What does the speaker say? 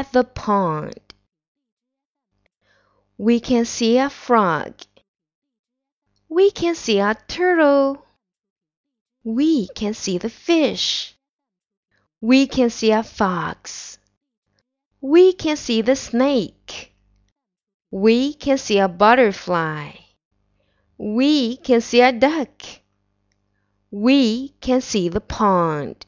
at the pond. We can see a frog. We can see a turtle. We can see the fish. We can see a fox. We can see the snake. We can see a butterfly. We can see a duck. We can see the pond.